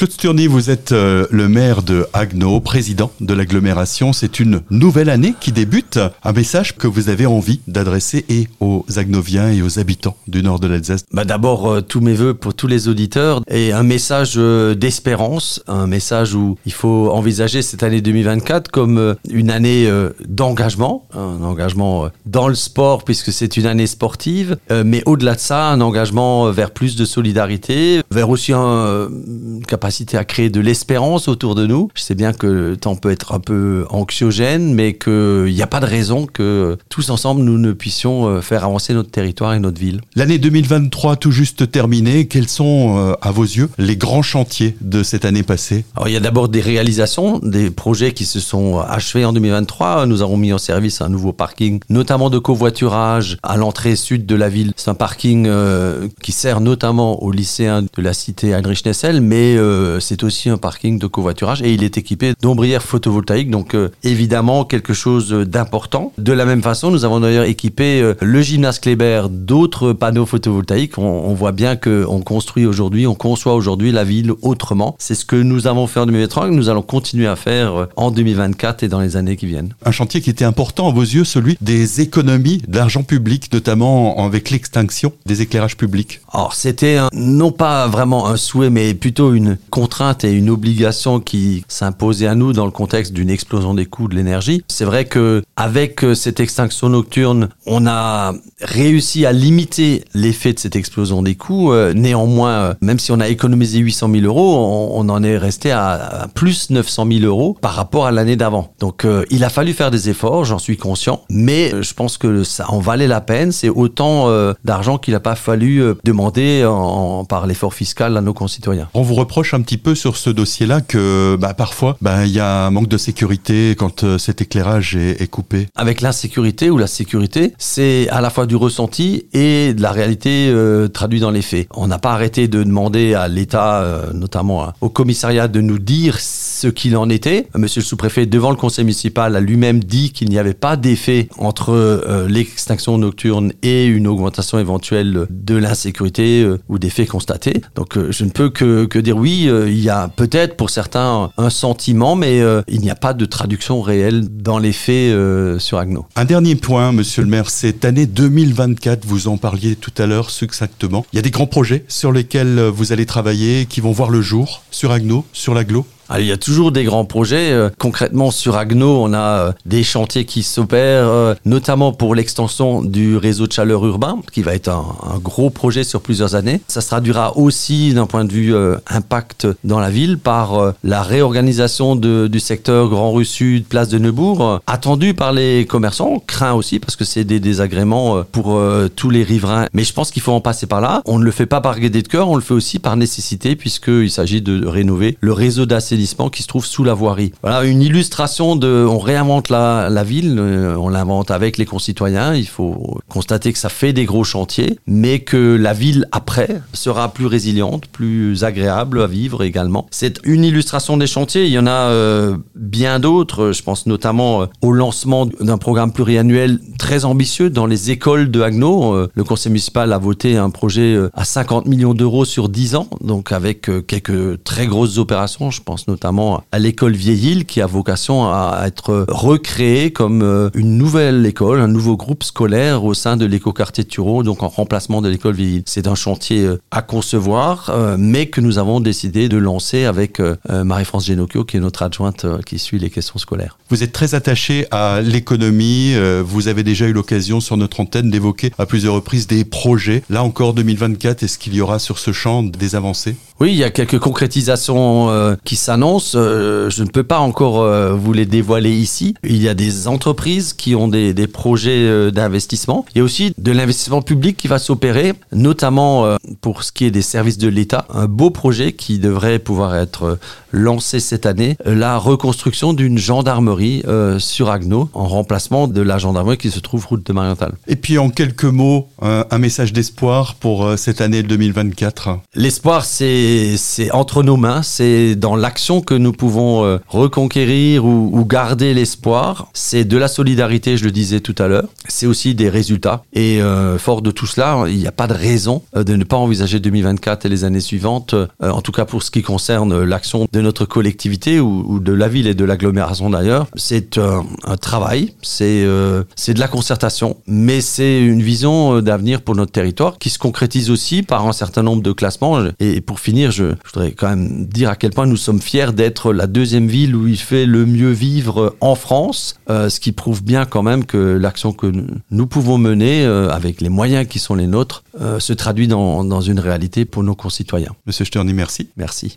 Claude Sturny, vous êtes euh, le maire de Agno, président de l'agglomération. C'est une nouvelle année qui débute. Un message que vous avez envie d'adresser et aux Agnoviens et aux habitants du nord de l'Alsace. Bah D'abord, euh, tous mes voeux pour tous les auditeurs et un message euh, d'espérance, un message où il faut envisager cette année 2024 comme une année d'engagement, un engagement dans le sport puisque c'est une année sportive, mais au-delà de ça, un engagement vers plus de solidarité, vers aussi un, capacité à créer de l'espérance autour de nous. Je sais bien que le temps peut être un peu anxiogène, mais qu'il n'y a pas de raison que tous ensemble, nous ne puissions euh, faire avancer notre territoire et notre ville. L'année 2023 tout juste terminée, quels sont, euh, à vos yeux, les grands chantiers de cette année passée? Alors, il y a d'abord des réalisations, des projets qui se sont achevés en 2023. Nous avons mis en service un nouveau parking, notamment de covoiturage à l'entrée sud de la ville. C'est un parking euh, qui sert notamment aux lycéens de la cité Heinrich Nessel, mais euh, c'est aussi un parking de covoiturage et il est équipé d'ombrières photovoltaïques, donc euh, évidemment quelque chose d'important. De la même façon, nous avons d'ailleurs équipé euh, le gymnase Kléber d'autres panneaux photovoltaïques. On, voit bien qu'on construit aujourd'hui, on conçoit aujourd'hui la ville autrement. C'est ce que nous avons fait en 2023 et nous allons continuer à faire en 2024 et dans les années qui viennent. Un chantier qui était important à vos yeux, celui des économies d'argent public, notamment avec l'extinction des éclairages publics. Alors c'était non pas vraiment un souhait, mais plutôt une contrainte et une obligation qui s'imposait à nous dans le contexte d'une explosion des coûts de l'énergie. C'est vrai que avec euh, cette extinction nocturne, on a réussi à limiter l'effet de cette explosion des coûts. Euh, néanmoins, euh, même si on a économisé 800 000 euros, on, en est resté à, plus 900 000 euros par rapport à l'année d'avant. Donc, il a fallu faire des efforts, j'en suis conscient, mais je pense que ça en valait la peine. C'est autant d'argent qu'il n'a pas fallu demander par l'effort fiscal à nos concitoyens. On vous reproche un petit peu sur ce dossier-là que bah, parfois bah, il y a un manque de sécurité quand euh, cet éclairage est, coupé Avec l'insécurité ou la sécurité, c'est à la fois du ressenti et de la réalité euh, traduite dans les faits. On n'a pas arrêté de demander à l'État, euh, notamment hein, au commissariat, de nous dire ce qu'il en était. Monsieur le sous-préfet, devant le conseil municipal, a lui-même dit qu'il n'y avait pas d'effet entre l'extinction nocturne et une augmentation éventuelle de l'insécurité ou des faits constatés. Donc je ne peux que, que dire oui, euh, il y a peut-être pour certains un sentiment, mais euh, il n'y a pas de traduction réelle dans les faits euh, sur Agno. Un dernier point, monsieur le maire, cette année 2024, vous en parliez tout à l'heure succinctement. Il y a des grands projets sur lesquels vous allez travailler qui vont voir le jour sur Agno, sur l'aglo il y a toujours des grands projets. Euh, concrètement, sur Agno, on a euh, des chantiers qui s'opèrent, euh, notamment pour l'extension du réseau de chaleur urbain, qui va être un, gros projet sur plusieurs années. Ça se traduira aussi d'un point de vue impact dans la ville par la réorganisation du secteur Grand Rue Sud, place de Neubourg, attendu par les commerçants, craint aussi parce que c'est des désagréments pour tous les riverains. Mais je pense qu'il faut en passer par là. On ne le fait pas par gaieté de cœur, on le fait aussi par nécessité puisqu'il s'agit de rénover le réseau d'assainissement qui se trouve sous la voirie. Voilà une illustration de, on réinvente la, ville, euh, on l'invente avec les concitoyens. Il faut constater que ça fait des gros chantiers, mais que la ville après sera plus résiliente, plus agréable à vivre également. C'est une illustration des chantiers. Il y en a euh, bien d'autres. Je pense notamment euh, au lancement d'un programme pluriannuel très ambitieux dans les écoles de Agno. le conseil municipal a voté un projet à 50 millions d'euros sur 10 ans, donc avec quelques très grosses opérations. Je pense notamment à l'école Vieille-Île qui a vocation à être recréée comme euh, une nouvelle école, un nouveau groupe scolaire au sein de l'écoquartier de Turon, donc en remplacement de l'école Vieille-Île. C'est un chantier euh, à concevoir, euh, mais que nous avons décidé de lancer avec Marie-France Genocchio, qui est notre adjointe qui suit les questions scolaires. Vous êtes très attaché à l'économie. Vous avez déjà eu l'occasion sur notre antenne d'évoquer à plusieurs reprises des projets. Là encore, 2024, est-ce qu'il y aura sur ce champ des avancées? Oui, il y a quelques concrétisations qui s'annoncent annonce, euh, je ne peux pas encore euh, vous les dévoiler ici. Il y a des entreprises qui ont des, des projets euh, d'investissement. Il y a aussi de l'investissement public qui va s'opérer, notamment pour ce qui est des services de l'État. Un beau projet qui devrait pouvoir être lancé cette année, la reconstruction d'une gendarmerie sur Agno, en remplacement de la gendarmerie qui se trouve route de Marienthal. Et puis en quelques mots, un message d'espoir pour cette année 2024 L'espoir, c'est entre nos mains, c'est dans l'action que nous pouvons euh, reconquérir ou, ou garder l'espoir, c'est de la solidarité, je le disais tout à l'heure. C'est aussi des résultats. Et euh, fort de tout cela, il n'y a pas de raison euh, de ne pas envisager 2024 et les années suivantes, euh, en tout cas pour ce qui concerne l'action de notre collectivité ou, ou de la ville et de l'agglomération d'ailleurs. C'est un, travail, c'est euh, c'est de la concertation, mais c'est une vision euh, d'avenir pour notre territoire qui se concrétise aussi par un certain nombre de classements. Et pour finir, je, je voudrais quand même dire à quel point nous sommes fiers d'être la deuxième ville où il fait le mieux vivre en France, euh, ce qui prouve bien quand même que l'action que nous- nous pouvons mener euh, avec les moyens qui sont les nôtres euh, se traduit dans, dans une réalité pour nos concitoyens. Monsieur Sterny, merci. Merci.